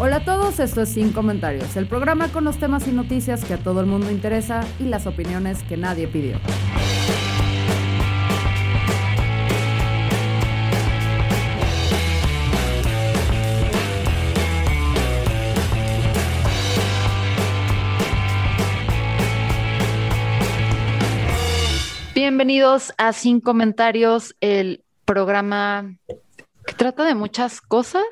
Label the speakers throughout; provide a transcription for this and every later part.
Speaker 1: Hola a todos, esto es Sin Comentarios, el programa con los temas y noticias que a todo el mundo interesa y las opiniones que nadie pidió. Bienvenidos a Sin Comentarios, el programa que trata de muchas cosas,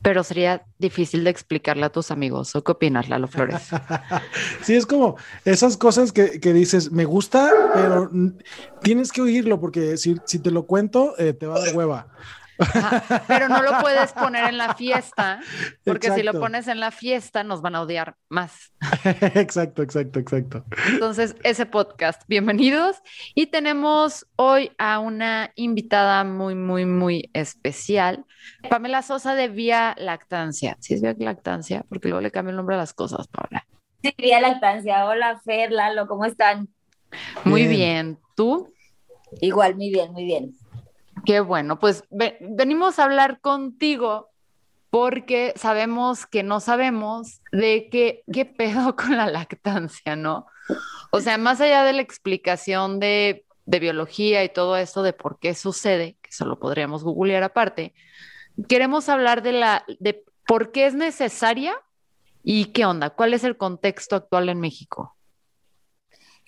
Speaker 1: pero sería difícil de explicarle a tus amigos. ¿O qué opinas, Lalo Flores?
Speaker 2: Sí, es como esas cosas que, que dices, me gusta, pero tienes que oírlo porque si, si te lo cuento, eh, te va a dar hueva.
Speaker 1: Ajá, pero no lo puedes poner en la fiesta, porque si lo pones en la fiesta nos van a odiar más.
Speaker 2: exacto, exacto, exacto.
Speaker 1: Entonces, ese podcast, bienvenidos. Y tenemos hoy a una invitada muy, muy, muy especial, Pamela Sosa de Vía Lactancia. ¿Sí es Vía Lactancia? Porque luego le cambio el nombre a las cosas, Paula.
Speaker 3: Sí, Vía Lactancia. Hola, Fer, Lalo, ¿cómo están?
Speaker 1: Muy
Speaker 2: Bien.
Speaker 1: bien. ¿Tú?
Speaker 3: Igual, muy bien, muy bien.
Speaker 1: Qué bueno. Pues ve- venimos a hablar contigo porque sabemos que no sabemos de qué, qué pedo con la lactancia, ¿no? O sea, más allá de la explicación de, de biología y todo esto de por qué sucede, que eso lo podríamos googlear aparte, queremos hablar de la, de por qué es necesaria y qué onda, cuál es el contexto actual en México.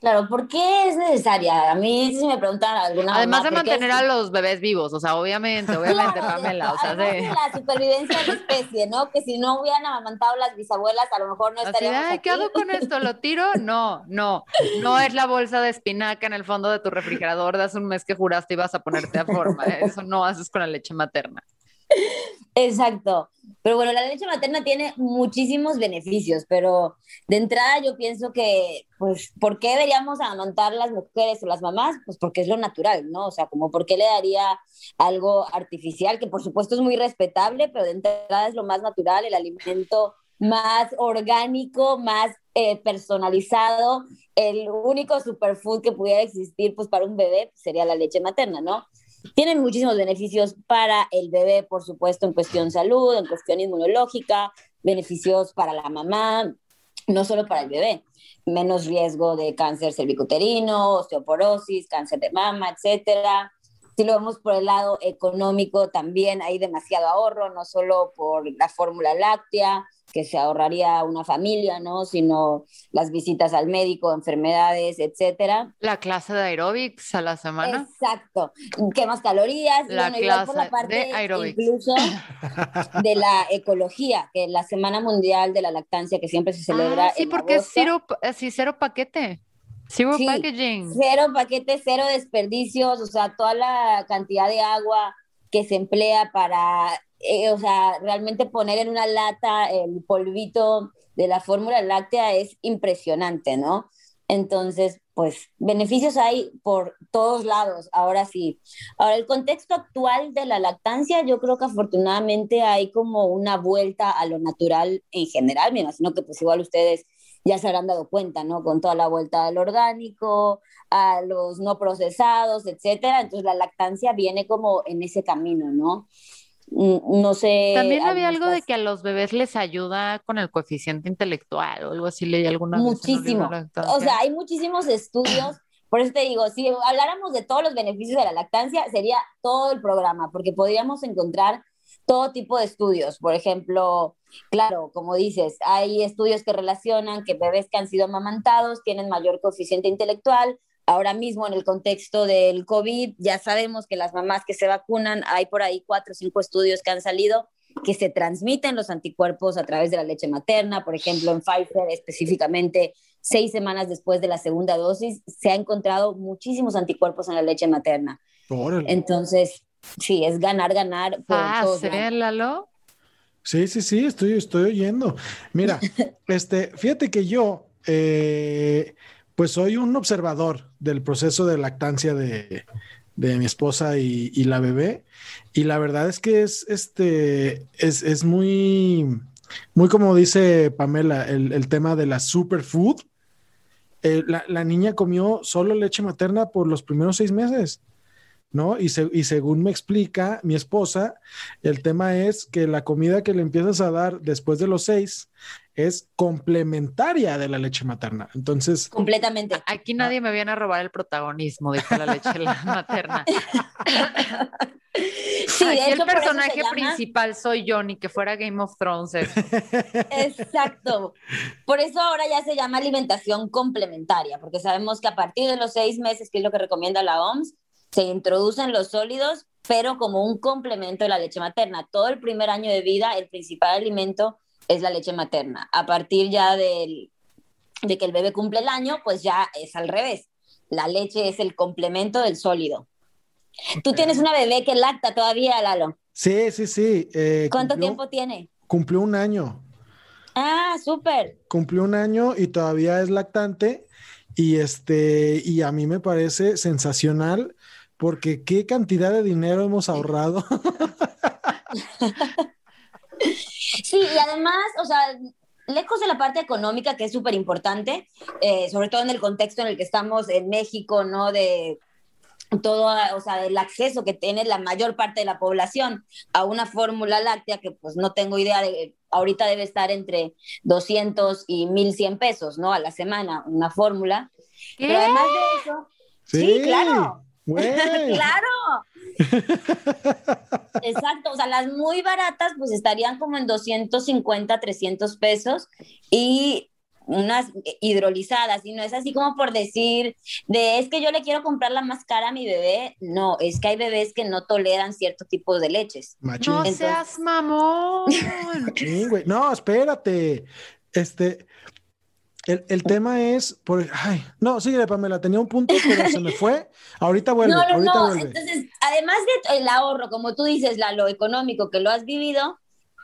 Speaker 3: Claro, ¿por qué es necesaria? A mí si me preguntan alguna
Speaker 1: Además
Speaker 3: mamá,
Speaker 1: de
Speaker 3: ¿por qué
Speaker 1: mantener
Speaker 3: es-
Speaker 1: a los bebés vivos, o sea, obviamente, obviamente,
Speaker 3: Claro,
Speaker 1: Pamela, o sea,
Speaker 3: además
Speaker 1: sí.
Speaker 3: de la supervivencia de la especie, ¿no? Que si no hubieran amamantado las bisabuelas, a lo mejor no
Speaker 1: Así
Speaker 3: estaríamos
Speaker 1: "Ay, ¿qué
Speaker 3: aquí".
Speaker 1: hago con esto? ¿Lo tiro? No, no. No es la bolsa de espinaca en el fondo de tu refrigerador de hace un mes que juraste ibas a ponerte a forma. Eso no haces con la leche materna.
Speaker 3: Exacto. Pero bueno, la leche materna tiene muchísimos beneficios, pero de entrada yo pienso que, pues, ¿por qué deberíamos amamantar las mujeres o las mamás? Pues porque es lo natural, ¿no? O sea, como por qué le daría algo artificial, que por supuesto es muy respetable, pero de entrada es lo más natural, el alimento más orgánico, más eh, personalizado, el único superfood que pudiera existir, pues, para un bebé sería la leche materna, ¿no? Tienen muchísimos beneficios para el bebé, por supuesto, en cuestión salud, en cuestión inmunológica, beneficios para la mamá, no solo para el bebé, menos riesgo de cáncer cervicuterino, osteoporosis, cáncer de mama, etcétera. Si lo vemos por el lado económico, también hay demasiado ahorro, no solo por la fórmula láctea, que se ahorraría una familia, ¿no? Sino las visitas al médico, enfermedades, etcétera.
Speaker 1: La clase de aeróbics a la semana.
Speaker 3: Exacto. Quemas calorías.
Speaker 1: La
Speaker 3: bueno, igual por la
Speaker 1: clase
Speaker 3: parte
Speaker 1: de aeróbics.
Speaker 3: incluso de la ecología, que la Semana Mundial de la Lactancia que siempre se celebra
Speaker 1: Ah, sí,
Speaker 3: en
Speaker 1: porque es cero, pa- sí, cero paquete. Zero
Speaker 3: Sí,
Speaker 1: packaging.
Speaker 3: Cero paquetes, cero desperdicios, o sea, toda la cantidad de agua que se emplea para, eh, o sea, realmente poner en una lata el polvito de la fórmula láctea es impresionante, ¿no? Entonces, pues, beneficios hay por todos lados, ahora sí. Ahora, el contexto actual de la lactancia, yo creo que afortunadamente hay como una vuelta a lo natural en general, me imagino que pues igual ustedes ya se habrán dado cuenta, ¿no? Con toda la vuelta al orgánico, a los no procesados, etcétera. Entonces la lactancia viene como en ese camino, ¿no? Mm, No sé.
Speaker 1: También había algo de que a los bebés les ayuda con el coeficiente intelectual o algo así leí alguna vez en
Speaker 3: Muchísimo.
Speaker 1: de
Speaker 3: O sea, hay muchísimos estudios. Por eso te digo, si habláramos de todos los beneficios de la lactancia, sería todo el programa, porque podríamos encontrar todo tipo de estudios. Por ejemplo, claro, como dices, hay estudios que relacionan que bebés que han sido amamantados tienen mayor coeficiente intelectual. Ahora mismo, en el contexto del COVID, ya sabemos que las mamás que se vacunan, hay por ahí cuatro o cinco estudios que han salido que se transmiten los anticuerpos a través de la leche materna. Por ejemplo, en Pfizer específicamente, seis semanas después de la segunda dosis, se ha encontrado muchísimos anticuerpos en la leche materna.
Speaker 2: Órale.
Speaker 3: Entonces, sí, es ganar, ganar por
Speaker 1: Ah,
Speaker 3: todos
Speaker 1: ¿sí. Lalo?
Speaker 2: Sí, sí, sí, estoy, estoy oyendo. Mira, este, fíjate que yo, eh, pues soy un observador del proceso de lactancia de, de mi esposa y, y la bebé. Y la verdad es que es, este, es, es muy, muy como dice Pamela, el, el tema de la superfood. Eh, la, la niña comió solo leche materna por los primeros seis meses. ¿No? Y, se- y según me explica mi esposa, el tema es que la comida que le empiezas a dar después de los seis es complementaria de la leche materna. Entonces,
Speaker 3: Completamente.
Speaker 1: Aquí nadie me viene a robar el protagonismo, dijo la leche la materna.
Speaker 3: Sí, de
Speaker 1: Aquí el personaje
Speaker 3: llama-
Speaker 1: principal soy yo, ni que fuera Game of Thrones. eso.
Speaker 3: Exacto. Por eso ahora ya se llama alimentación complementaria, porque sabemos que a partir de los seis meses, que es lo que recomienda la OMS, se introducen los sólidos, pero como un complemento de la leche materna. Todo el primer año de vida, el principal alimento es la leche materna. A partir ya del, de que el bebé cumple el año, pues ya es al revés. La leche es el complemento del sólido. Tú tienes una bebé que lacta todavía, Lalo.
Speaker 2: sí, sí, sí. eh,
Speaker 3: ¿Cuánto
Speaker 2: cumplió-
Speaker 3: tiempo tiene?
Speaker 2: Cumplió un año.
Speaker 3: Ah, súper.
Speaker 2: Cumplió un año y todavía es lactante. Y este, y a mí me parece sensacional porque qué cantidad de dinero hemos ahorrado.
Speaker 3: Sí, y además, o sea, lejos de la parte económica, que es súper importante, eh, sobre todo en el contexto en el que estamos en México, ¿no? De todo, o sea, el acceso que tiene la mayor parte de la población a una fórmula láctea que pues no tengo idea de, ahorita debe estar entre 200 y 1100 pesos, ¿no? A la semana, una fórmula. Pero además de eso, Sí, claro. ¡Claro! Exacto, o sea, las muy baratas pues estarían como en 250, 300 pesos y unas hidrolizadas, y no es así como por decir, de es que yo le quiero comprar la más cara a mi bebé, no, es que hay bebés que no toleran cierto tipo de leches.
Speaker 2: Machín.
Speaker 1: No
Speaker 3: Entonces-
Speaker 1: seas mamón.
Speaker 2: Güey. No, espérate. Este, el, el tema es, por, ay, no, síguele, Pamela, tenía un punto, pero se me fue. Ahorita vuelve,
Speaker 3: no, no,
Speaker 2: ahorita
Speaker 3: no,
Speaker 2: vuelve.
Speaker 3: entonces, además del ahorro, como tú dices, la, lo económico que lo has vivido,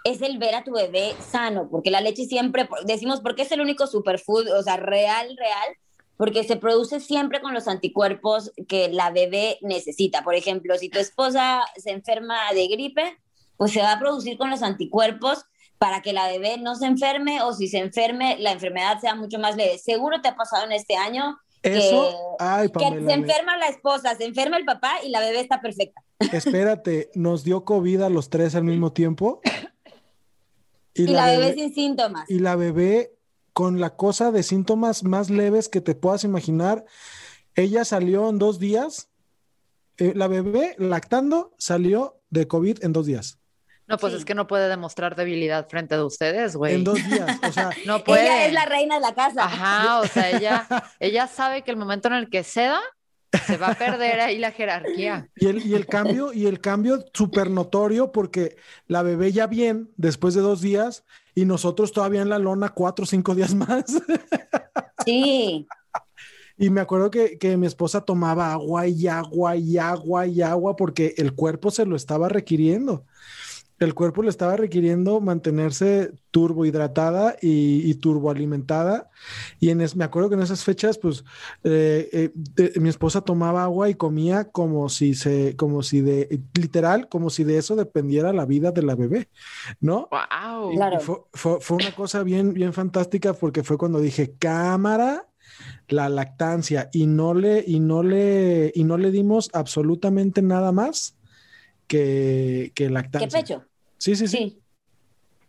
Speaker 3: es el ver a tu bebé sano, porque la leche siempre, decimos, porque es el único superfood, o sea, real, real, porque se produce siempre con los anticuerpos que la bebé necesita. Por ejemplo, si tu esposa se enferma de gripe, pues se va a producir con los anticuerpos para que la bebé no se enferme o si se enferme, la enfermedad sea mucho más leve. Seguro te ha pasado en este año
Speaker 2: Eso, ay,
Speaker 3: que
Speaker 2: Pamela,
Speaker 3: se
Speaker 2: me-
Speaker 3: enferma la esposa, se enferma el papá y la bebé está perfecta.
Speaker 2: espérate, nos dio COVID a los tres al mismo tiempo.
Speaker 3: Y, la, bebé, sin síntomas.
Speaker 2: y la bebé con la cosa de síntomas más leves que te puedas imaginar. Ella salió en dos días. eh, la bebé lactando salió de COVID en dos días.
Speaker 1: No, pues
Speaker 3: Sí.
Speaker 1: es que no puede demostrar debilidad frente de ustedes, güey.
Speaker 2: En dos días. O sea,
Speaker 1: No puede.
Speaker 3: Ella es la reina de la casa.
Speaker 1: Ajá, o sea, ella, ella sabe que el momento en el que ceda, se va a perder ahí la jerarquía.
Speaker 2: Y el, y el cambio, y el cambio súper notorio porque la bebé ya bien después de dos días y nosotros todavía en la lona cuatro o cinco días más.
Speaker 3: Sí.
Speaker 2: Y me acuerdo que, que mi esposa tomaba agua y agua y agua y agua porque el cuerpo se lo estaba requiriendo. El cuerpo le estaba requiriendo mantenerse turbohidratada y, y turboalimentada. Y en es- me acuerdo que en esas fechas, pues, eh, eh, de- mi esposa tomaba agua y comía como si se, como si de, literal, como si de eso dependiera la vida de la bebé, ¿no?
Speaker 1: Wow.
Speaker 2: Y- y
Speaker 3: Claro.
Speaker 2: fue, fue- fue una cosa bien, bien fantástica porque fue cuando dije, cámara, la lactancia, y no le, y no le, y no le dimos absolutamente nada más que, que
Speaker 3: ¿Qué
Speaker 2: lactancia.
Speaker 3: pecho?
Speaker 2: Sí, sí, sí.
Speaker 3: Sí.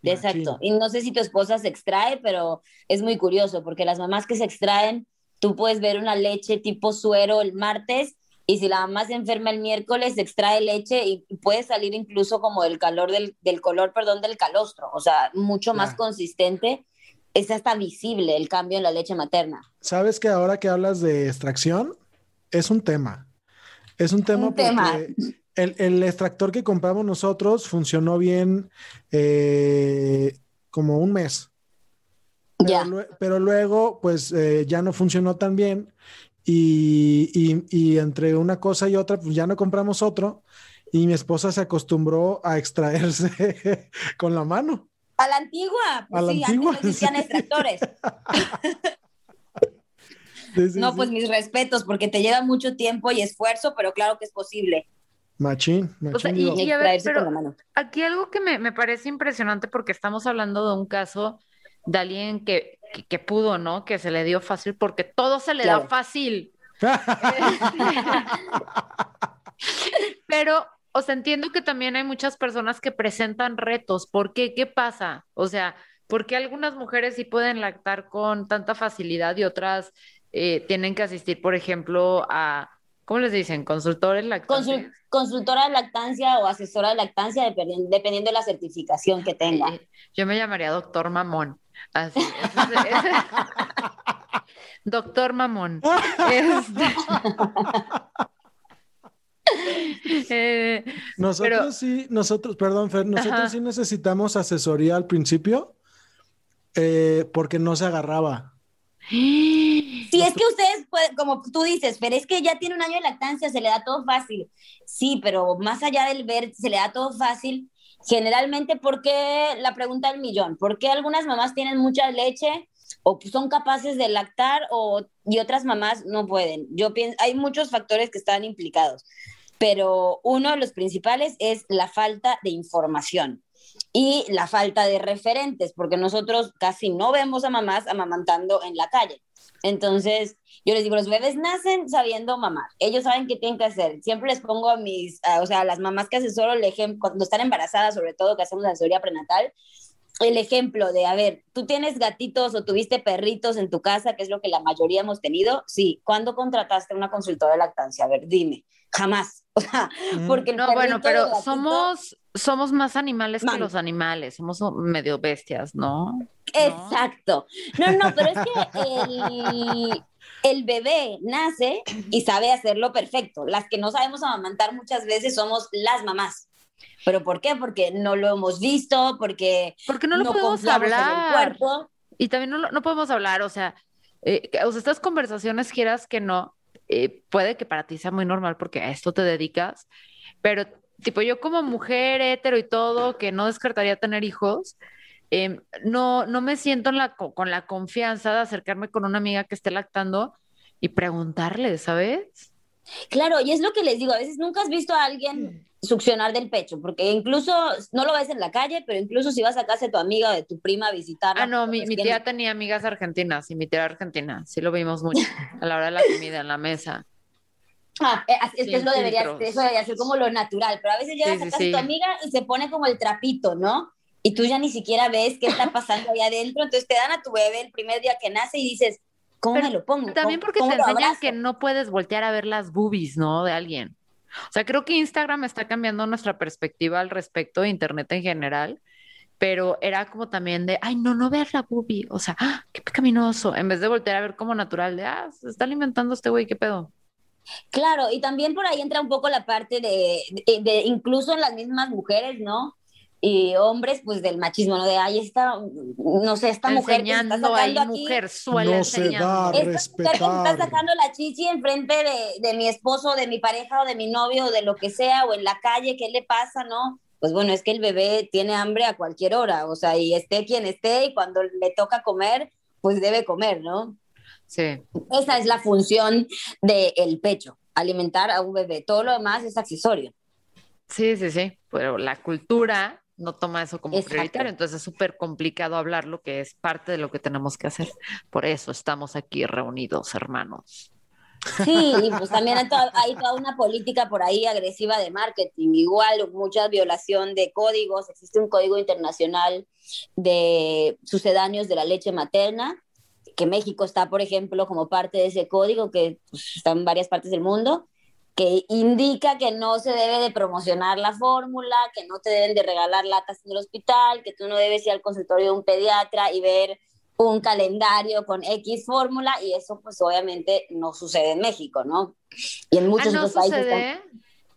Speaker 3: Exacto. Y no sé si tu esposa se extrae, pero es muy curioso porque las mamás que se extraen, tú puedes ver una leche tipo suero el martes y si la mamá se enferma el miércoles, se extrae leche y puede salir incluso como del calor del, del color, perdón, del calostro. O sea, mucho más consistente. Es hasta visible el cambio en la leche materna.
Speaker 2: Sabes que ahora que hablas de extracción, es un tema. Es un tema
Speaker 3: Un tema.
Speaker 2: El, el extractor que compramos nosotros funcionó bien eh, como un mes. Pero, pero luego, pues eh, ya no funcionó tan bien y, y, y entre una cosa y otra, pues ya no compramos otro y mi esposa se acostumbró a extraerse con la mano.
Speaker 3: A la antigua. Pues
Speaker 2: A la
Speaker 3: sí,
Speaker 2: antigua,
Speaker 3: antes no existían
Speaker 2: sí.
Speaker 3: extractores.
Speaker 2: Sí,
Speaker 3: No, pues mis respetos, porque te lleva mucho tiempo y esfuerzo, pero claro que es posible
Speaker 2: Machín, machín.
Speaker 1: O sea, y- y a ver, pero-
Speaker 3: con la mano.
Speaker 1: Aquí algo que me, me parece impresionante porque estamos hablando de un caso de alguien que, que, que pudo, ¿no? Que se le dio fácil porque todo se le da fácil. Pero, o sea, entiendo que también hay muchas personas que presentan retos. ¿Por qué? ¿Qué pasa? O sea, ¿por qué algunas mujeres sí pueden lactar con tanta facilidad y otras eh, tienen que asistir, por ejemplo, a, ¿cómo les dicen? Consultores lactantes.
Speaker 3: Consul- consultora de lactancia o asesora de lactancia, dependiendo, dependiendo de la certificación que tenga.
Speaker 1: Yo me llamaría doctor mamón. Así. ese es- ese- Doctor mamón. Este- Eh,
Speaker 2: Nosotros
Speaker 1: Pero-
Speaker 2: sí, nosotros, perdón, Fer, nosotros
Speaker 1: Ajá.
Speaker 2: sí necesitamos asesoría al principio eh, porque no se agarraba.
Speaker 3: Sí, es que ustedes, pueden- como tú dices, pero es que ya tiene un año de lactancia, se le da todo fácil. Sí, pero más allá del ver, se le da todo fácil. Generalmente, ¿por qué la pregunta del millón? ¿Por qué algunas mamás tienen mucha leche o son capaces de lactar o, y otras mamás no pueden? Yo pienso, hay muchos factores que están implicados, pero uno de los principales es la falta de información y la falta de referentes, porque nosotros casi no vemos a mamás amamantando en la calle. Entonces, yo les digo, los bebés nacen sabiendo mamar. Ellos saben qué tienen que hacer. Siempre les pongo a mis, a- o sea, a las mamás que asesoro el ejemplo, cuando están embarazadas, sobre todo que hacemos asesoría prenatal, el ejemplo de, a ver, tú tienes gatitos o tuviste perritos en tu casa, que es lo que la mayoría hemos tenido. Sí, ¿cuándo contrataste una consultora de lactancia? A ver, dime. Jamás. O sea, porque
Speaker 1: no, bueno, pero
Speaker 3: gatito-
Speaker 1: somos, somos más animales que los animales, somos medio bestias, ¿no?
Speaker 3: Exacto. No, no, pero es que el, el bebé nace y sabe hacerlo perfecto. Las que no sabemos amamantar muchas veces somos las mamás. ¿Pero por qué? Porque no lo hemos visto, porque
Speaker 1: Porque no lo podemos
Speaker 3: confiamos en el
Speaker 1: hablar.
Speaker 3: cuerpo.
Speaker 1: Y también no, lo- no podemos hablar, o sea, eh, o sea, estas conversaciones quieras que no, eh, puede que para ti sea muy normal porque a esto te dedicas, pero tipo yo como mujer hetero y todo, que no descartaría tener hijos, em, no, no me siento en la, co- con la confianza de acercarme con una amiga que esté lactando y preguntarle, ¿sabes?
Speaker 3: Claro, y es lo que les digo, a veces nunca has visto a alguien succionar del pecho, porque incluso no lo ves en la calle, pero incluso si vas a casa de tu amiga o de tu prima a visitarla.
Speaker 1: Ah, no, mi,
Speaker 3: pues,
Speaker 1: mi
Speaker 3: que-
Speaker 1: tía tenía amigas argentinas y mi tía era argentina, sí lo vimos mucho a la hora de la comida en la mesa.
Speaker 3: Ah, eh, es que
Speaker 1: Sin
Speaker 3: eso debería, eso debería ser como lo natural, pero a veces llegas
Speaker 1: Sí,
Speaker 3: a
Speaker 1: sí,
Speaker 3: casa de tu amiga y se pone como el trapito, ¿no? Y tú ya ni siquiera ves qué está pasando ahí adentro, entonces te dan a tu bebé el primer día que nace y dices, ¿cómo
Speaker 1: Pero
Speaker 3: me lo pongo?
Speaker 1: También
Speaker 3: ¿Cómo-
Speaker 1: porque te enseñan que no puedes voltear a ver las boobies, ¿no? De alguien. O sea, creo que Instagram está cambiando nuestra perspectiva al respecto, Internet en general, pero era como también de, ay, no, no veas la boobie, o sea, ¡ah! qué pecaminoso, en vez de voltear a ver como natural de, ah, se está alimentando este güey, qué pedo.
Speaker 3: Claro, y también por ahí entra un poco la parte de, de- de incluso en las mismas mujeres, ¿no? Y hombres, pues del machismo, ¿no? De, ay, esta, no sé, esta mujer que está
Speaker 1: enseñando ahí,
Speaker 3: sacando aquí,
Speaker 1: mujer suela
Speaker 2: No se da.
Speaker 3: Esta mujer que está sacando la chichi enfrente de, de mi esposo, de mi pareja o de mi novio o de lo que sea, o en la calle, ¿qué le pasa, no? Pues bueno, es que el bebé tiene hambre a cualquier hora, o sea, y esté quien esté, y cuando le toca comer, pues debe comer, ¿no?
Speaker 1: Sí,
Speaker 3: Esa es la función del pecho, alimentar a un bebé. Todo lo demás es accesorio.
Speaker 1: sí, sí, sí, pero la cultura no toma eso como
Speaker 3: Exacto.
Speaker 1: prioritario, entonces es súper complicado hablarlo, que es parte de lo que tenemos que hacer. Por eso estamos aquí reunidos, hermanos.
Speaker 3: Sí, y pues también hay toda, hay toda una política por ahí agresiva de marketing, igual mucha violación de códigos, existe un código internacional de sucedáneos de la leche materna, que México está, por ejemplo, como parte de ese código, que pues, está en varias partes del mundo, que indica que no se debe de promocionar la fórmula, que no te deben de regalar latas en el hospital, que tú no debes ir al consultorio de un pediatra y ver un calendario con X fórmula y eso pues obviamente no sucede en México, ¿no? Y en
Speaker 1: Ah,
Speaker 3: muchos
Speaker 1: no
Speaker 3: otros países.
Speaker 1: sucede.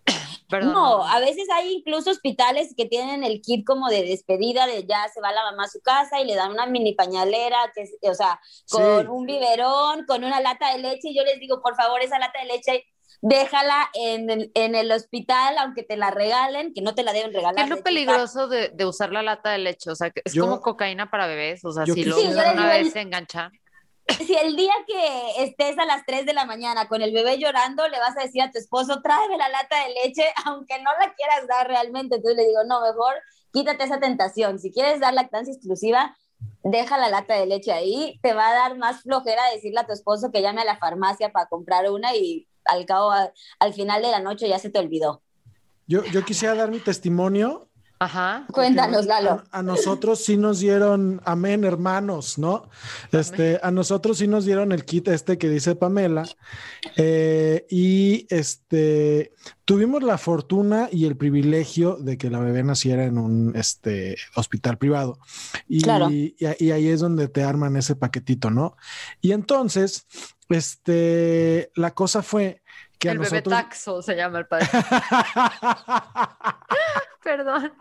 Speaker 1: Perdón.
Speaker 3: No, a veces hay incluso hospitales que tienen el kit como de despedida, de ya se va la mamá a su casa y le dan una mini pañalera, que es- o sea, con
Speaker 2: Sí.
Speaker 3: un biberón, con una lata de leche, y yo les digo, por favor, esa lata de leche, déjala en el, en el hospital, aunque te la regalen, que no te la deben regalar.
Speaker 1: ¿Qué es lo peligroso de, de usar la lata de leche? O sea, que es
Speaker 2: Yo-
Speaker 1: como cocaína para bebés. O sea, si lo una vez
Speaker 3: el-
Speaker 1: se engancha.
Speaker 3: si el día que estés a las 3 de la mañana con el bebé llorando, le vas a decir a tu esposo, tráeme la lata de leche, aunque no la quieras dar realmente. Entonces le digo, no, mejor quítate esa tentación. Si quieres dar lactancia exclusiva, deja la lata de leche ahí. Te va a dar más flojera decirle a tu esposo que llame a la farmacia para comprar una y al cabo, a- al final de la noche ya se te olvidó.
Speaker 2: Yo, yo quisiera dar mi testimonio.
Speaker 1: Ajá.
Speaker 3: Cuéntanos, Lalo.
Speaker 2: A, a nosotros sí nos dieron, amén, hermanos, ¿no? Este, a nosotros sí nos dieron el kit este que dice Pamela. eh, y este, tuvimos la fortuna y el privilegio de que la bebé naciera en un este, hospital privado. Y,
Speaker 3: Claro.
Speaker 2: y, y ahí es donde te arman ese paquetito, ¿no? Y entonces, este, la cosa fue que a
Speaker 1: El bebé taxo se llama el padre. Perdón.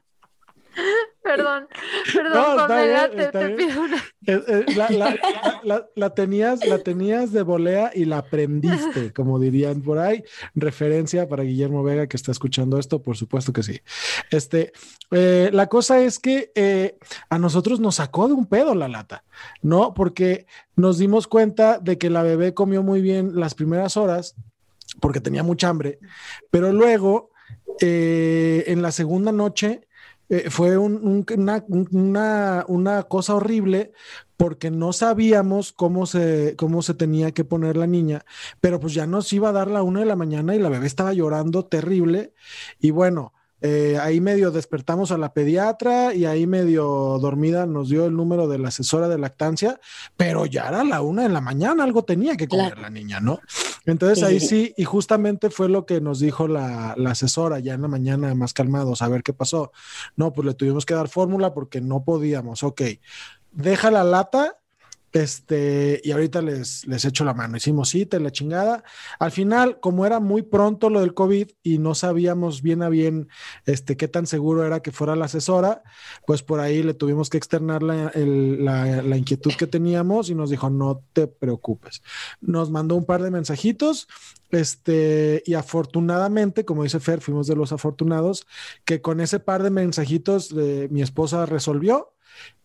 Speaker 1: Perdón, perdón,
Speaker 2: No, está
Speaker 1: Pamela,
Speaker 2: bien,
Speaker 1: te, pido una.
Speaker 2: Eh, eh, la, la- la- la- la tenías, la tenías de volea y la aprendiste, como dirían por ahí. Referencia para Guillermo Vega que está escuchando esto, por supuesto que sí. Este, eh, la cosa es que eh, a nosotros nos sacó de un pedo la lata, ¿no? Porque nos dimos cuenta de que la bebé comió muy bien las primeras horas porque tenía mucha hambre, pero luego eh, en la segunda noche eh, fue un- un- una, una, una cosa horrible porque no sabíamos cómo se, cómo se tenía que poner la niña, pero pues ya nos iba a dar la una de la mañana y la bebé estaba llorando terrible y bueno. Eh, ahí medio despertamos a la pediatra y ahí medio dormida nos dio el número de la asesora de lactancia, pero ya era la una de la mañana, algo tenía que comer la niña, ¿no? Entonces
Speaker 3: Sí,
Speaker 2: ahí
Speaker 3: sí,
Speaker 2: sí, y justamente fue lo que nos dijo la, la asesora ya en la mañana, más calmados, a ver qué pasó. No, pues le tuvimos que dar fórmula porque no podíamos. Ok, deja la lata. Este, y ahorita les, les echo la mano. Hicimos cita y la chingada. Al final, como era muy pronto lo del COVID y no sabíamos bien a bien este, qué tan seguro era que fuera la asesora, pues por ahí le tuvimos que externar la, la inquietud que teníamos y nos dijo, no te preocupes. Nos mandó un par de mensajitos, este, y afortunadamente, como dice Fer, fuimos de los afortunados, que con ese par de mensajitos eh, mi esposa resolvió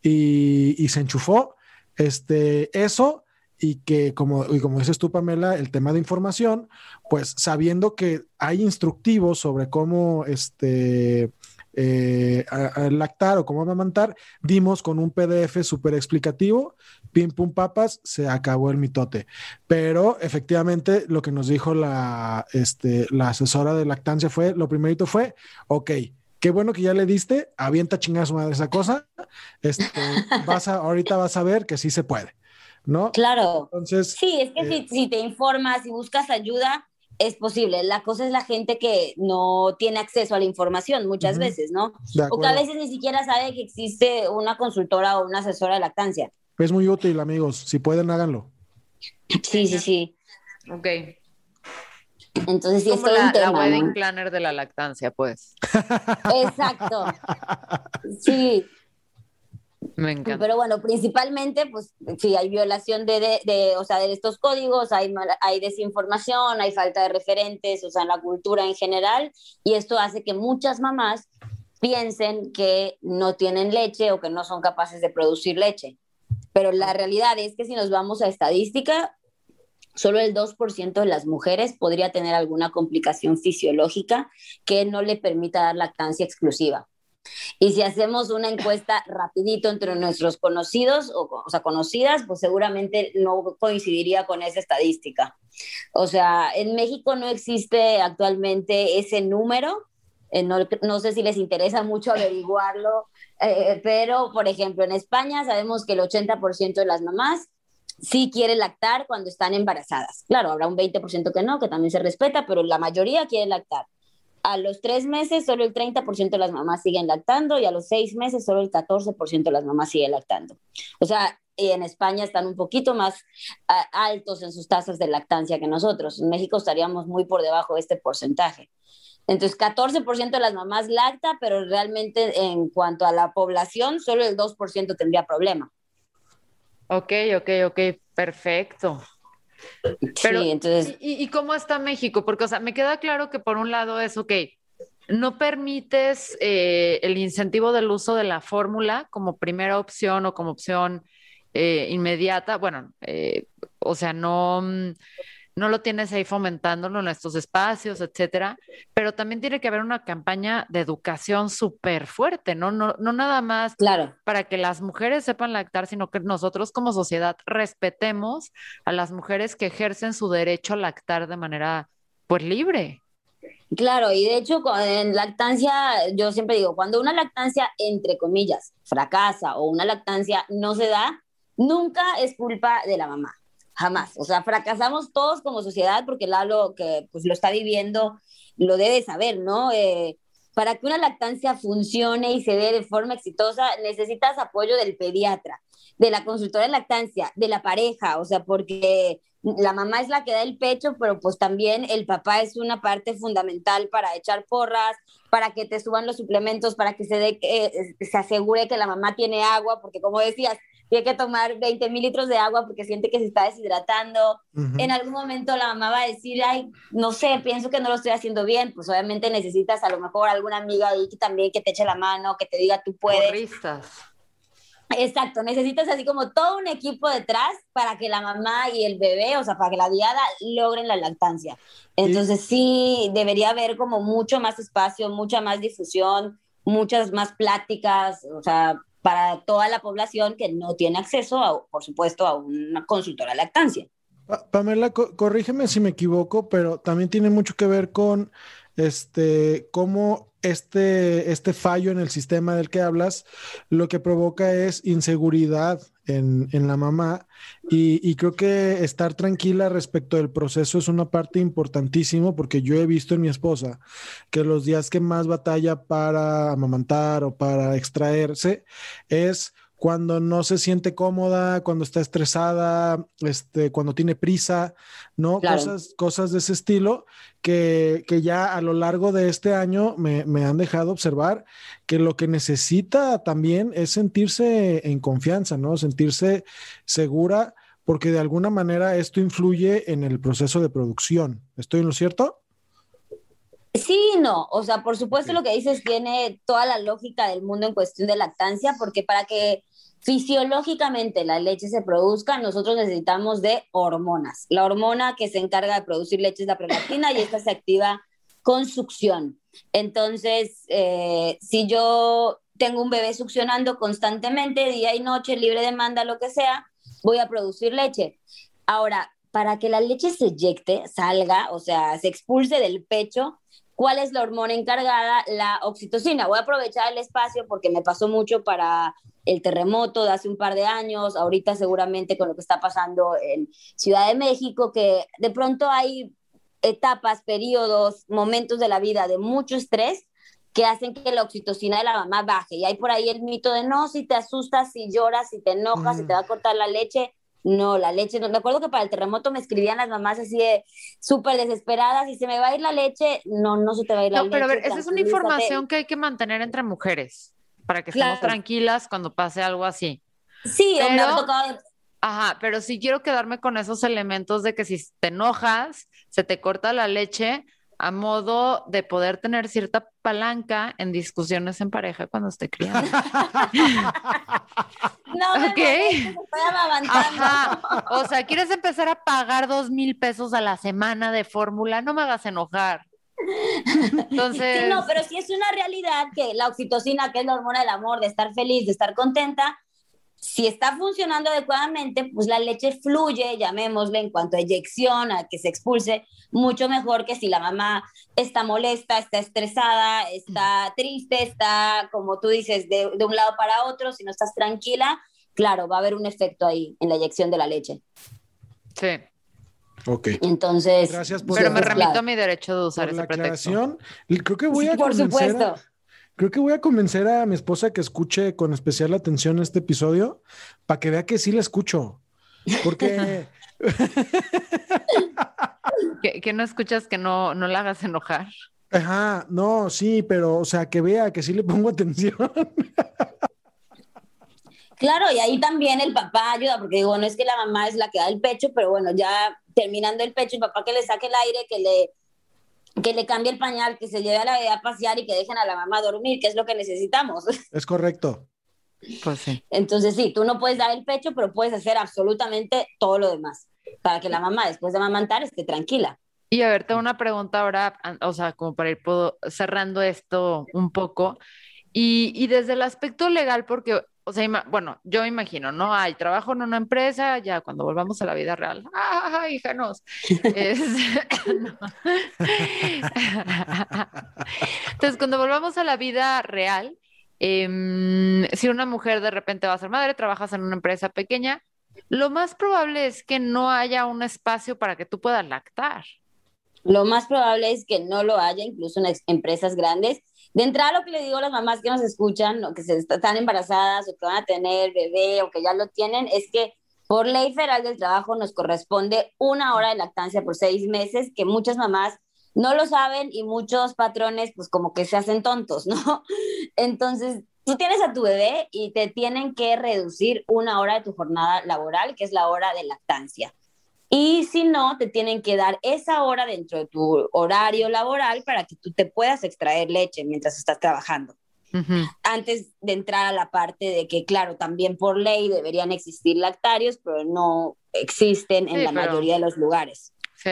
Speaker 2: y, y se enchufó. Este, eso y que como, y como dices tú, Pamela, el tema de información, pues sabiendo que hay instructivos sobre cómo este, eh, lactar o cómo amamantar, dimos con un PDF súper explicativo, pim pum papas, se acabó el mitote. Pero efectivamente lo que nos dijo la, este, la asesora de lactancia fue, lo primerito fue, ok, qué bueno que ya le diste, avienta a chingar a su madre esa cosa, este, vas a, ahorita vas a ver que sí se puede, ¿no?
Speaker 3: Claro.
Speaker 2: Entonces,
Speaker 3: Sí, es que
Speaker 2: Eh,
Speaker 3: si, si te informas, si buscas ayuda, es posible. La cosa es la gente que no tiene acceso a la información muchas veces, ¿no?
Speaker 2: de
Speaker 3: O que a veces ni siquiera sabe que existe una consultora o una asesora de lactancia.
Speaker 2: Es muy útil, amigos. Si pueden, háganlo.
Speaker 3: Sí, sí, sí.
Speaker 1: Ok.
Speaker 3: Entonces sí, es todo
Speaker 1: la,
Speaker 3: un tema.
Speaker 1: la wedding
Speaker 3: ¿no?
Speaker 1: planner de la lactancia, pues.
Speaker 3: Exacto. Sí,
Speaker 1: Me encanta.
Speaker 3: pero bueno, principalmente, pues sí, hay violación de, de, de, o sea, de estos códigos, hay, hay desinformación, hay falta de referentes, o sea, en la cultura en general, y esto hace que muchas mamás piensen que no tienen leche o que no son capaces de producir leche. Pero la realidad es que si nos vamos a estadística, solo el 2% de las mujeres podría tener alguna complicación fisiológica que no le permita dar lactancia exclusiva. Y si hacemos una encuesta rapidito entre nuestros conocidos o, o sea, conocidas, pues seguramente no coincidiría con esa estadística. O sea, en México no existe actualmente ese número. Eh, no, no sé si les interesa mucho averiguarlo, eh, pero por ejemplo, en España sabemos que el 80% de las mamás sí quiere lactar cuando están embarazadas. Claro, habrá un 20% que no, que también se respeta, pero la mayoría quiere lactar. A los tres meses, solo el 30% de las mamás siguen lactando y a los seis meses, solo el 14% de las mamás siguen lactando. O sea, en España están un poquito más altos en sus tasas de lactancia que nosotros. En México estaríamos muy por debajo de este porcentaje. Entonces, 14% de las mamás lacta, pero realmente en cuanto a la población, solo el 2% tendría problema.
Speaker 1: Ok, ok, ok, perfecto. Pero,
Speaker 3: sí, entonces...
Speaker 1: ¿y, ¿y, cómo está México? Porque, o sea, me queda claro que por un lado es, ok, no permites eh, el incentivo del uso de la fórmula como primera opción o como opción eh, inmediata. Bueno, eh, o sea, no mm, no lo tienes ahí fomentándolo en estos espacios, etcétera, pero también tiene que haber una campaña de educación súper fuerte, ¿no? ¿no? No nada más
Speaker 3: claro.
Speaker 1: para que las mujeres sepan lactar, sino que nosotros como sociedad respetemos a las mujeres que ejercen su derecho a lactar de manera, pues, libre.
Speaker 3: Claro, y de hecho en lactancia, yo siempre digo, cuando una lactancia, entre comillas, fracasa o una lactancia no se da, nunca es culpa de la mamá jamás. O sea, fracasamos todos como sociedad porque Lalo, que pues lo está viviendo, lo debe saber, ¿no? Eh, para que una lactancia funcione y se dé de forma exitosa, necesitas apoyo del pediatra, de la consultora de lactancia, de la pareja, o sea, porque la mamá es la que da el pecho, pero pues también el papá es una parte fundamental para echar porras, para que te suban los suplementos, para que se, dé, eh, se asegure que la mamá tiene agua, porque como decías, tiene que tomar 20 mil litros de agua porque siente que se está deshidratando. En algún momento la mamá va a decir, ay, no sé, pienso que no lo estoy haciendo bien. Pues obviamente necesitas a lo mejor alguna amiga ahí que también que te eche la mano, que te diga, tú puedes. Exacto, necesitas así como todo un equipo detrás para que la mamá y el bebé, o sea, para que la diada logren la lactancia. Entonces sí, debería haber como mucho más espacio, mucha más difusión, muchas más pláticas, o sea, para toda la población que no tiene acceso, a, por supuesto, a una consultora de lactancia.
Speaker 2: Pamela, corrígeme si me equivoco, pero también tiene mucho que ver con este cómo este, este fallo en el sistema del que hablas lo que provoca es inseguridad en, la mamá. Y, creo que estar tranquila respecto del proceso es una parte importantísima porque yo he visto en mi esposa que los días que más batalla para amamantar o para extraerse es cuando no se siente cómoda, cuando está estresada, este, cuando tiene prisa, ¿no? Cosas, cosas de ese estilo que, ya a lo largo de este año me, han dejado observar que lo que necesita también es sentirse en confianza, ¿no? Sentirse segura, porque de alguna manera esto influye en el proceso de producción. ¿Estoy en lo cierto?
Speaker 3: Sí, no, o sea, por supuesto lo que dices tiene toda la lógica del mundo en cuestión de lactancia, porque para que fisiológicamente la leche se produzca, nosotros necesitamos de hormonas. La hormona que se encarga de producir leche es la prolactina y esta se activa con succión. Entonces, eh, si yo tengo un bebé succionando constantemente, día y noche, libre demanda, lo que sea, voy a producir leche. Ahora, para que la leche se eyecte, salga, o sea, se expulse del pecho, ¿Cuál es la hormona encargada? La oxitocina. Voy a aprovechar el espacio porque me pasó mucho para el terremoto de hace un par de años, ahorita seguramente con lo que está pasando en Ciudad de México, que de pronto hay etapas, periodos, momentos de la vida de mucho estrés que hacen que la oxitocina de la mamá baje. Y hay por ahí el mito de no, si te asustas, si lloras, si te enojas, si te va a cortar la leche, no, la leche, no. Me acuerdo que para el terremoto me escribían las mamás así de súper desesperadas y se me va a ir la leche. No, no se te va a ir la leche.
Speaker 1: No, pero a ver, esa es una información que hay que mantener entre mujeres para que estemos tranquilas cuando pase algo así.
Speaker 3: Sí, me ha tocado.
Speaker 1: Ajá, pero sí quiero quedarme con esos elementos de que si te enojas, se te corta la leche, a modo de poder tener cierta palanca en discusiones en pareja cuando esté criando.
Speaker 3: no, okay.
Speaker 1: O sea, ¿quieres empezar a pagar dos mil pesos a la semana de fórmula? No me hagas enojar. Entonces...
Speaker 3: Sí, no, pero sí es una realidad que la oxitocina, que es la hormona del amor, de estar feliz, de estar contenta, si está funcionando adecuadamente, pues la leche fluye, llamémosle, en cuanto a eyección, a que se expulse, mucho mejor que si la mamá está molesta, está estresada, está triste, está, como tú dices, de, un lado para otro, si no estás tranquila, claro, va a haber un efecto ahí en la eyección de la leche.
Speaker 1: Sí.
Speaker 2: Ok.
Speaker 3: Entonces,
Speaker 1: Gracias por pero me remito a mi derecho de usar esa
Speaker 2: aclaración. Creo que voy a por supuesto. Creo que voy a convencer a mi esposa que escuche con especial atención este episodio para que vea que sí la escucho. Porque.
Speaker 1: ¿Que, no escuchas que no, no la hagas enojar.
Speaker 2: Ajá, no, sí, pero, o sea, que vea que sí le pongo atención.
Speaker 3: Claro, y ahí también el papá ayuda, porque digo, no es que la mamá es la que da el pecho, pero bueno, ya terminando el pecho, el papá que le saque el aire, que le, que le cambie el pañal, que se lleve a la bebé a pasear y que dejen a la mamá dormir, que es lo que necesitamos.
Speaker 2: Es correcto.
Speaker 1: Pues sí.
Speaker 3: Entonces sí, tú no puedes dar el pecho, pero puedes hacer absolutamente todo lo demás, para que la mamá después de amamantar esté tranquila.
Speaker 1: Y a ver, tengo una pregunta ahora, o sea, como para ir puedo- cerrando esto un poco. Y, y desde el aspecto legal, porque, o sea, bueno, yo imagino, ¿no? Hay trabajo en una empresa, ya cuando volvamos a la vida real. ¡Ah, híjanos! Es- no. Entonces, cuando volvamos a la vida real, em, si una mujer de repente va a ser madre, trabajas en una empresa pequeña, lo más probable es que no haya un espacio para que tú puedas lactar.
Speaker 3: Lo más probable es que no lo haya, incluso en empresas grandes. De entrada, lo que le digo a las mamás que nos escuchan, o que se est- están embarazadas, o que van a tener bebé, o que ya lo tienen, es que por ley federal del trabajo nos corresponde una hora de lactancia por seis meses, que muchas mamás no lo saben y muchos patrones, pues como que se hacen tontos, ¿no? Entonces, tú tienes a tu bebé y te tienen que reducir una hora de tu jornada laboral, que es la hora de lactancia. Y si no, te tienen que dar esa hora dentro de tu horario laboral para que tú te puedas extraer leche mientras estás trabajando. Antes de entrar a la parte de que, claro, también por ley deberían existir lactarios, pero no existen en
Speaker 1: Sí,
Speaker 3: la
Speaker 1: pero-
Speaker 3: mayoría de los lugares.
Speaker 1: Sí.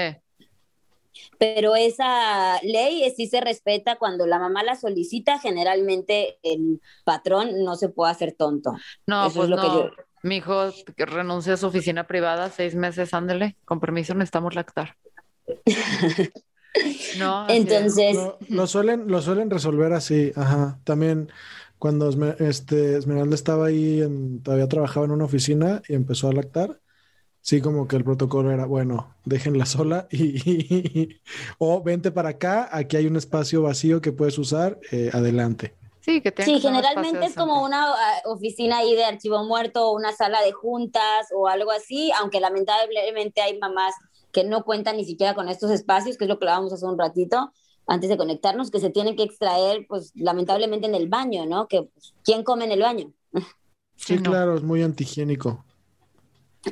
Speaker 3: Pero esa ley sí se respeta cuando la mamá la solicita, generalmente el patrón no se puede hacer tonto.
Speaker 1: No,
Speaker 3: Eso
Speaker 1: pues
Speaker 3: es lo que
Speaker 1: no.
Speaker 3: yo-
Speaker 1: Mi hijo que renunció a su oficina privada seis meses, ándele. Con permiso, necesitamos lactar. No.
Speaker 3: Entonces,
Speaker 2: Lo, lo suelen, lo suelen resolver así, ajá. También cuando este, Esmeralda estaba ahí, en- todavía trabajaba en una oficina y empezó a lactar, sí como que el protocolo era, bueno, déjenla sola y, o vente para acá, aquí hay un espacio vacío que puedes usar, eh, adelante.
Speaker 1: Sí, que
Speaker 3: Sí, generalmente es como una ah, oficina ahí de archivo muerto o una sala de juntas o algo así, aunque lamentablemente hay mamás que no cuentan ni siquiera con estos espacios, que es lo que hablábamos hace un ratito antes de conectarnos, que se tienen que extraer, pues lamentablemente en el baño, ¿no? Que pues, ¿quién come en el baño?
Speaker 2: Sí,
Speaker 1: no.
Speaker 2: claro, es muy antihigiénico.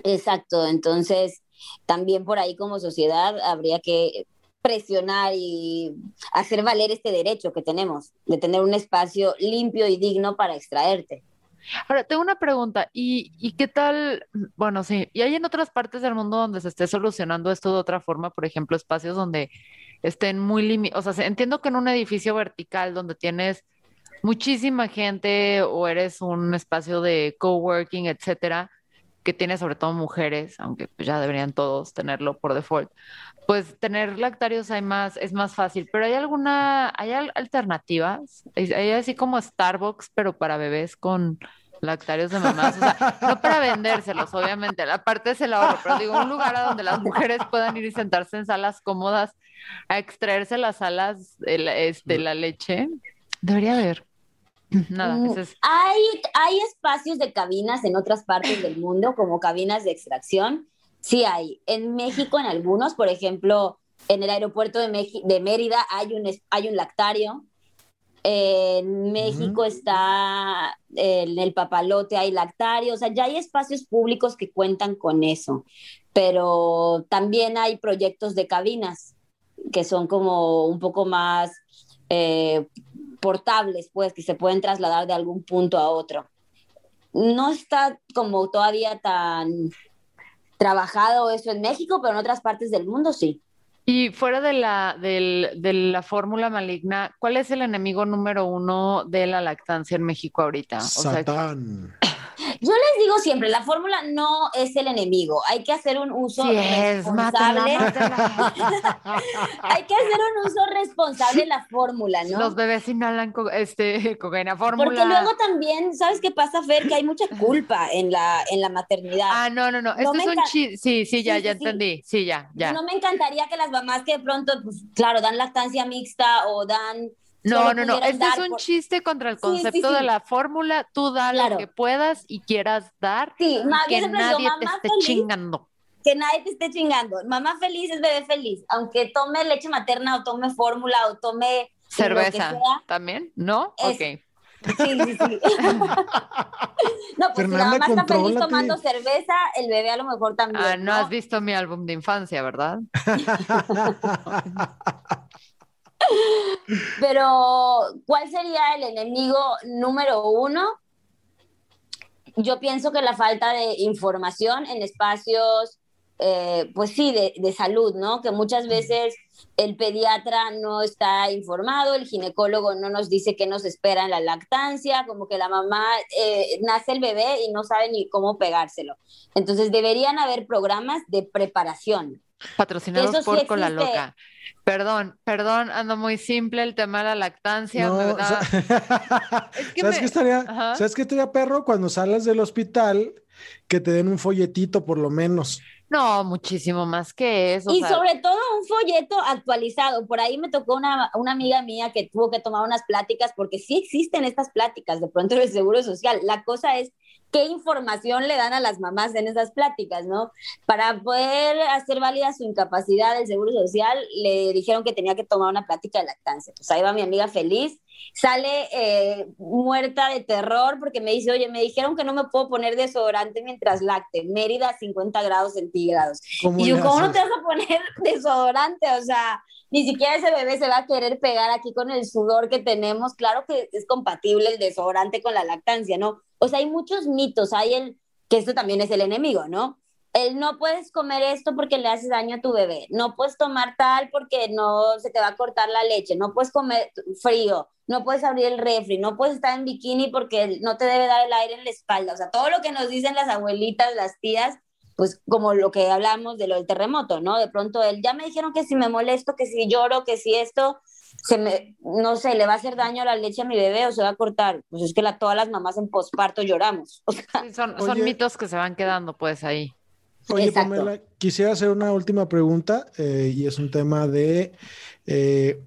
Speaker 3: Exacto, entonces también por ahí como sociedad habría que presionar y hacer valer este derecho que tenemos de tener un espacio limpio y digno para extraerte.
Speaker 1: Ahora, tengo una pregunta. ¿Y, qué tal? Bueno, sí. ¿Y hay en otras partes del mundo donde se esté solucionando esto de otra forma? Por ejemplo, espacios donde estén muy limitados. O sea, se- entiendo que en un edificio vertical donde tienes muchísima gente o eres un espacio de coworking, etcétera, que tiene sobre todo mujeres, aunque pues ya deberían todos tenerlo por default, pues tener lactarios hay más, es más fácil. Pero ¿hay alguna, hay al- alternativas? ¿Hay así como Starbucks, pero para bebés con lactarios de mamás? No para vendérselos, obviamente, la parte es el ahorro, pero digo, un lugar a donde las mujeres puedan ir y sentarse en salas cómodas a extraerse las alas, el- este, la leche. Debería haber. Nada,
Speaker 3: Mm,
Speaker 1: es...
Speaker 3: Hay, hay espacios de cabinas en otras partes del mundo, como cabinas de extracción. Sí hay. En México, en algunos, por ejemplo, en el aeropuerto de, Meji- de Mérida hay un, hay un lactario. En México está en el papalote, hay lactario. O sea, ya hay espacios públicos que cuentan con eso. Pero también hay proyectos de cabinas que son como un poco más eh, portables, pues, que se pueden trasladar de algún punto a otro. No está como todavía tan trabajado eso en México, pero en otras partes del mundo sí.
Speaker 1: Y fuera de la, del- de la fórmula maligna, ¿cuál es el enemigo número uno de la lactancia en México ahorita? O sea.
Speaker 3: Yo les digo siempre, la fórmula no es el enemigo, hay que hacer un uso
Speaker 1: sí es, mátala,
Speaker 3: responsable. hay que hacer un uso responsable de la fórmula, ¿no?
Speaker 1: Los bebés inhalan co- este, cocaína fórmula.
Speaker 3: Porque luego también, ¿sabes qué pasa, Fer? Que hay mucha culpa en la, en la maternidad.
Speaker 1: Ah, no, no, no.
Speaker 3: No
Speaker 1: Este es un. Sí, sí, ya,
Speaker 3: Sí,
Speaker 1: ya
Speaker 3: sí.
Speaker 1: entendí. Sí, ya, ya.
Speaker 3: No me encantaría que las mamás que de pronto, pues claro, dan lactancia mixta o dan...
Speaker 1: No, no, no. Este es un
Speaker 3: por-
Speaker 1: chiste contra el
Speaker 3: Sí, sí,
Speaker 1: concepto
Speaker 3: sí.
Speaker 1: de la fórmula. Tú da
Speaker 3: Claro.
Speaker 1: lo que puedas y quieras dar
Speaker 3: Sí,
Speaker 1: y que nadie te esté
Speaker 3: feliz.
Speaker 1: chingando.
Speaker 3: que nadie te esté chingando. Mamá feliz es bebé feliz, aunque tome leche materna o tome fórmula o tome
Speaker 1: cerveza también, ¿no?
Speaker 3: ok. Sí, sí, sí. no, pues si la mamá está feliz tomando cerveza, el bebé a lo mejor también.
Speaker 1: Ah, no, has visto mi álbum de infancia, ¿verdad?
Speaker 3: Pero, ¿cuál sería el enemigo número uno? Yo pienso que la falta de información en espacios eh, pues sí, de, salud, ¿no? Que muchas veces el pediatra no está informado, el ginecólogo no nos dice qué nos espera en la lactancia, como que la mamá eh, nace el bebé y no sabe ni cómo pegárselo. Entonces deberían haber programas de preparación.
Speaker 1: Patrocinados por Cola Loca. Perdón, perdón, ando muy simple el tema de la lactancia.
Speaker 2: ¿Sabes, qué estaría, ¿Sabes qué estaría perro cuando sales del hospital que te den un folletito por lo menos?
Speaker 1: No, muchísimo más que eso.
Speaker 3: Y sobre todo un folleto actualizado. Por ahí me tocó una, una, amiga mía que tuvo que tomar unas pláticas, porque sí existen estas pláticas de pronto del Seguro Social. La cosa es qué información le dan a las mamás en esas pláticas, ¿no? Para poder hacer válida su incapacidad del Seguro Social, le dijeron que tenía que tomar una plática de lactancia. Pues ahí va mi amiga feliz, sale eh, muerta de terror porque me dice, oye, me dijeron que no me puedo poner desodorante mientras lacte, Mérida 50 grados centígrados. Y yo, ¿cómo no te vas a poner desodorante? O sea, ni siquiera ese bebé se va a querer pegar aquí con el sudor que tenemos. Claro que es compatible el desodorante con la lactancia, ¿no? O hay muchos mitos, hay el, que esto también es el enemigo, ¿no? El no puedes comer esto porque le haces daño a tu bebé, no puedes tomar tal porque no se te va a cortar la leche, no puedes comer frío, no puedes abrir el refri, no puedes estar en bikini porque no te debe dar el aire en la espalda. O sea, todo lo que nos dicen las abuelitas, las tías, pues como lo que hablamos de lo del terremoto, ¿no? De pronto él, ya me dijeron que si me molesto, que si lloro, que si esto, se me, no sé, le va a hacer daño a la leche a mi bebé o se va a cortar. Pues es que la, todas las mamás en posparto lloramos.
Speaker 1: son, son mitos que se van quedando pues ahí.
Speaker 2: Oye, Pamela, quisiera hacer una última pregunta eh, y es un tema de... Eh,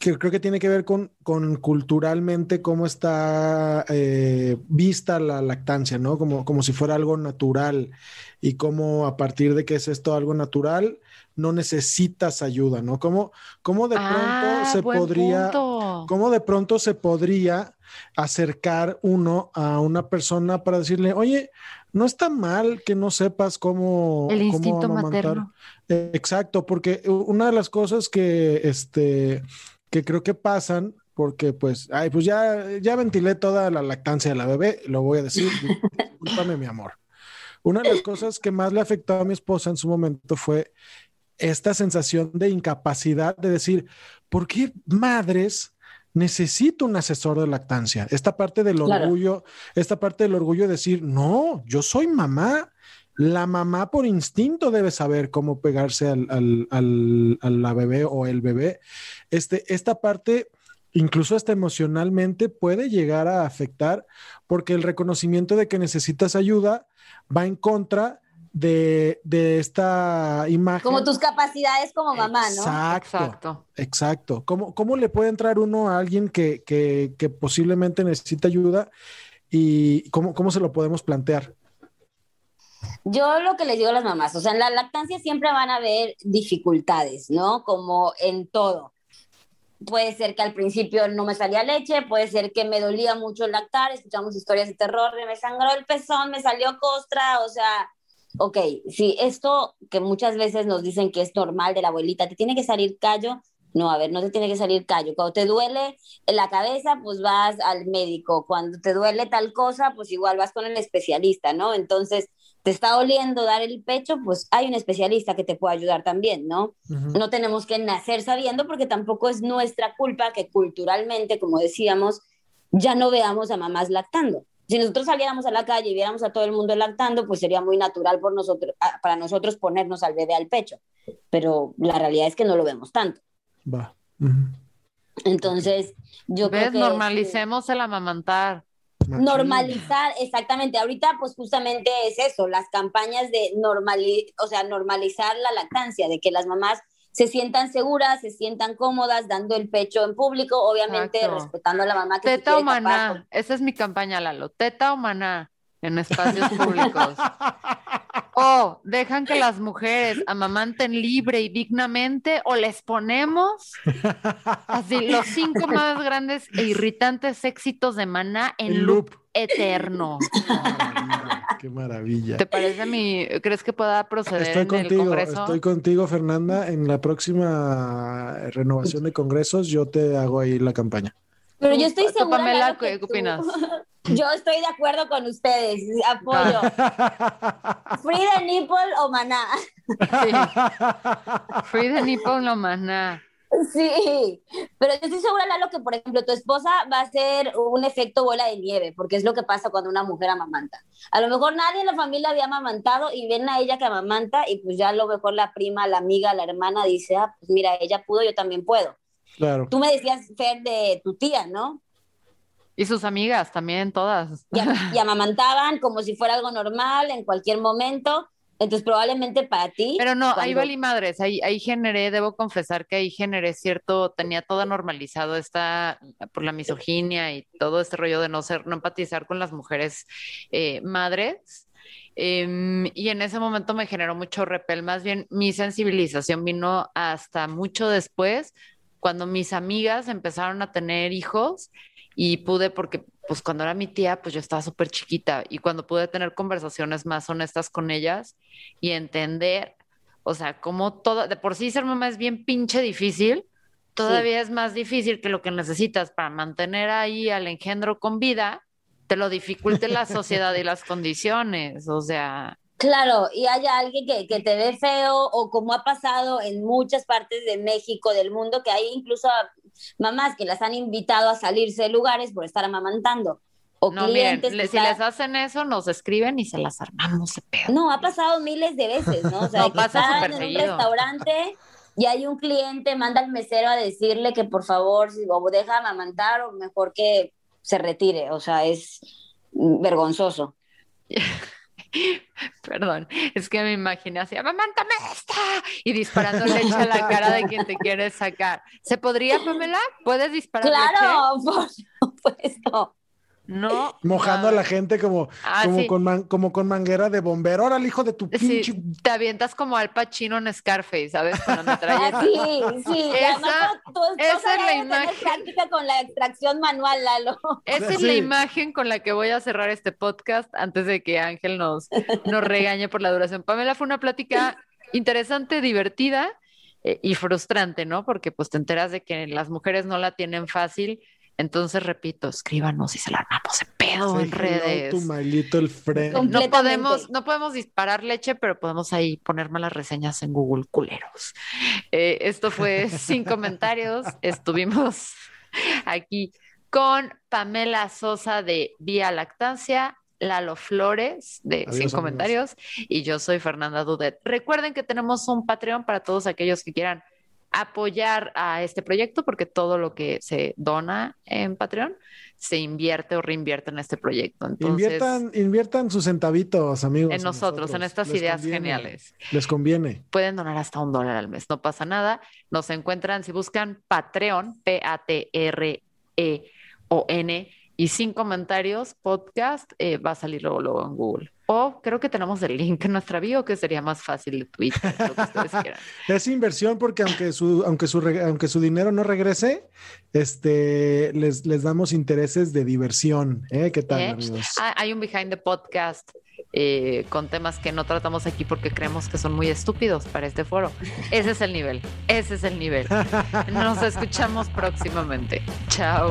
Speaker 2: que creo que tiene que ver con, con culturalmente cómo está eh, vista la lactancia, ¿no? Como, como si fuera algo natural y cómo a partir de que es esto algo natural, no necesitas ayuda, ¿no? ¿Cómo, cómo de pronto
Speaker 1: ah,
Speaker 2: se podría, cómo de pronto se podría acercar uno a una persona para decirle, oye, no está mal que no sepas cómo,
Speaker 1: el instinto materno.
Speaker 2: exacto, porque una de las cosas que este que creo que pasan porque pues, ay, pues ya, ya ventilé toda la lactancia de la bebé, lo voy a decir, discúlpame mi amor. Una de las cosas que más le afectó a mi esposa en su momento fue esta sensación de incapacidad de decir, ¿por qué madres necesito un asesor de lactancia? Esta parte del orgullo, esta parte del orgullo de decir, no, yo soy mamá, la mamá por instinto debe saber cómo pegarse al, al, a la bebé o el bebé. Este, esta parte, incluso hasta emocionalmente, puede llegar a afectar porque el reconocimiento de que necesitas ayuda va en contra de, esta imagen.
Speaker 3: Como tus capacidades como mamá, ¿no?
Speaker 2: Exacto. Exacto. ¿Cómo, ¿Cómo, le puede entrar uno a alguien que, que, que posiblemente necesita ayuda y cómo, cómo se lo podemos plantear?
Speaker 3: Yo lo que les digo a las mamás, o sea, en la lactancia siempre van a haber dificultades, ¿no? Como en todo. Puede ser que al principio no me salía leche, puede ser que me dolía mucho lactar, escuchamos historias de terror, me sangró el pezón, me salió costra, o sea, ok, sí, esto que muchas veces nos dicen que es normal de la abuelita, te tiene que salir callo, no, a ver, no te tiene que salir callo. Cuando te duele en la cabeza, pues vas al médico. Cuando te duele tal cosa, pues igual vas con el especialista, ¿no? Entonces, te está doliendo dar el pecho, pues hay un especialista que te puede ayudar también, ¿no? No tenemos que nacer sabiendo porque tampoco es nuestra culpa que culturalmente, como decíamos, ya no veamos a mamás lactando. Si nosotros saliéramos a la calle y viéramos a todo el mundo lactando, pues sería muy natural por nosotros, para nosotros ponernos al bebé al pecho. Pero la realidad es que no lo vemos tanto.
Speaker 2: Va.
Speaker 3: Entonces, yo creo que...
Speaker 1: Normalicemos el amamantar
Speaker 3: normalizar, exactamente. Ahorita, pues justamente es eso, las campañas de normalizar, o sea, normalizar la lactancia, de que las mamás se sientan seguras, se sientan cómodas dando el pecho en público, obviamente respetando a la mamá que
Speaker 1: Teta o maná, esa es mi campaña, Lalo. Teta o maná. En espacios públicos. O dejan que las mujeres amamanten libre y dignamente o les ponemos así los cinco más grandes e irritantes éxitos de Maná en loop,
Speaker 2: loop.
Speaker 1: eterno.
Speaker 2: Qué maravilla, Qué maravilla.
Speaker 1: ¿Te parece mi, crees que pueda proceder
Speaker 2: Estoy
Speaker 1: en el
Speaker 2: contigo,
Speaker 1: Congreso?
Speaker 2: estoy contigo, Fernanda. En la próxima renovación de congresos, yo te hago ahí la campaña.
Speaker 3: Pero yo estoy segura.
Speaker 1: Pamela,
Speaker 3: Lalo,
Speaker 1: ¿qué-
Speaker 3: que
Speaker 1: qué
Speaker 3: tú-
Speaker 1: opinas?
Speaker 3: Yo estoy de acuerdo con ustedes. Apoyo. Free the nipple o maná.
Speaker 1: Sí. Free the nipple no Maná.
Speaker 3: Sí, pero yo estoy segura, Lalo, que por ejemplo tu esposa va a ser un efecto bola de nieve, porque es lo que pasa cuando una mujer amamanta. A lo mejor nadie en la familia había amamantado y ven a ella que amamanta y pues ya a lo mejor la prima, la amiga, la hermana dice, ah, pues mira, ella pudo, yo también puedo.
Speaker 2: Claro.
Speaker 3: Tú me decías, Fer, de tu tía, ¿no?
Speaker 1: Y sus amigas también, todas.
Speaker 3: Y, y amamantaban como si fuera algo normal en cualquier momento. Entonces probablemente para ti...
Speaker 1: Pero no, ahí
Speaker 3: cuando-
Speaker 1: valí madres, ahí, ahí generé, debo confesar que ahí generé cierto, tenía todo normalizado esta, por la misoginia y todo este rollo de no ser, no empatizar con las mujeres eh, madres. Em, y en ese momento me generó mucho repel, más bien mi sensibilización vino hasta mucho después, cuando mis amigas empezaron a tener hijos y pude, porque pues cuando era mi tía, pues yo estaba súper chiquita y cuando pude tener conversaciones más honestas con ellas y entender, o sea, como todo, de por sí ser mamá es bien pinche difícil, todavía es más difícil que lo que necesitas para mantener ahí al engendro con vida, te lo dificulte la sociedad y las condiciones, o sea,
Speaker 3: Claro, y haya alguien que, que te ve feo o como ha pasado en muchas partes de México, del mundo, que hay incluso mamás que las han invitado a salirse de lugares por estar amamantando. O
Speaker 1: no, miren,
Speaker 3: clientes
Speaker 1: le-
Speaker 3: que
Speaker 1: si
Speaker 3: está-
Speaker 1: les hacen eso, nos escriben y se las armamos de pedo.
Speaker 3: No, ha pasado miles de veces, ¿no? O sea,
Speaker 1: No,
Speaker 3: que
Speaker 1: pasa
Speaker 3: están en un restaurante y hay un cliente, manda al mesero a decirle que por favor, si o deja amamantar o mejor que se retire. O sea, es vergonzoso.
Speaker 1: Perdón, es que me imaginé así, ¡amamántame esta! Y disparando leche a la cara de quien te quiere sacar. ¿Se podría, Pamela? ¿Puedes disparar leche?
Speaker 3: Claro, por supuesto.
Speaker 1: No.
Speaker 2: Mojando a la gente como,
Speaker 1: Ah,
Speaker 2: como,
Speaker 1: sí.
Speaker 2: con man- como con manguera de bombero. Ahora el hijo de tu
Speaker 1: Sí,
Speaker 2: pinche.
Speaker 1: te avientas como al Pacino en Scarface, ¿sabes?
Speaker 3: Ah, sí, sí.
Speaker 1: Esa-
Speaker 3: además, tu- tu
Speaker 1: esa es la imagen.
Speaker 3: práctica con la extracción manual, Lalo.
Speaker 1: Esa es la imagen con la que voy a cerrar este podcast antes de que Ángel nos, nos regañe por la duración. Pamela, fue una plática interesante, divertida eh, y frustrante, ¿no? Porque pues te enteras de que las mujeres no la tienen fácil. Entonces, repito, escríbanos y se la armamos de pedo en redes. No podemos, no podemos disparar leche, pero podemos ahí poner malas reseñas en Google, culeros. Eh, esto fue sin comentarios. Estuvimos aquí con Pamela Sosa de Vía Lactancia, Lalo Flores de
Speaker 2: Adiós,
Speaker 1: Sin
Speaker 2: amigos.
Speaker 1: Comentarios y yo soy Fernanda Dudet. Recuerden que tenemos un Patreon para todos aquellos que quieran apoyar a este proyecto porque todo lo que se dona en Patreon se invierte o reinvierte en este proyecto. Entonces,
Speaker 2: inviertan, inviertan sus centavitos, amigos.
Speaker 1: en nosotros, en estas
Speaker 2: Les
Speaker 1: ideas
Speaker 2: conviene,
Speaker 1: geniales.
Speaker 2: Les conviene.
Speaker 1: Pueden donar hasta un dólar al mes, no pasa nada. Nos encuentran, si buscan Patreon, P-A-T-R-E-O-N, y sin comentarios, podcast, eh, va a salir luego, luego en Google. O creo que tenemos el link en nuestra bio, que sería más fácil de Twitter, lo que ustedes quieran.
Speaker 2: Es inversión porque aunque su, aunque su, aunque su dinero no regrese, este, les, les damos intereses de diversión. ¿eh? ¿Qué tal,
Speaker 1: ¿Eh?
Speaker 2: amigos?
Speaker 1: Ah, hay un behind the podcast eh, con temas que no tratamos aquí porque creemos que son muy estúpidos para este foro. Ese es el nivel, ese es el nivel. Nos escuchamos próximamente. Chao.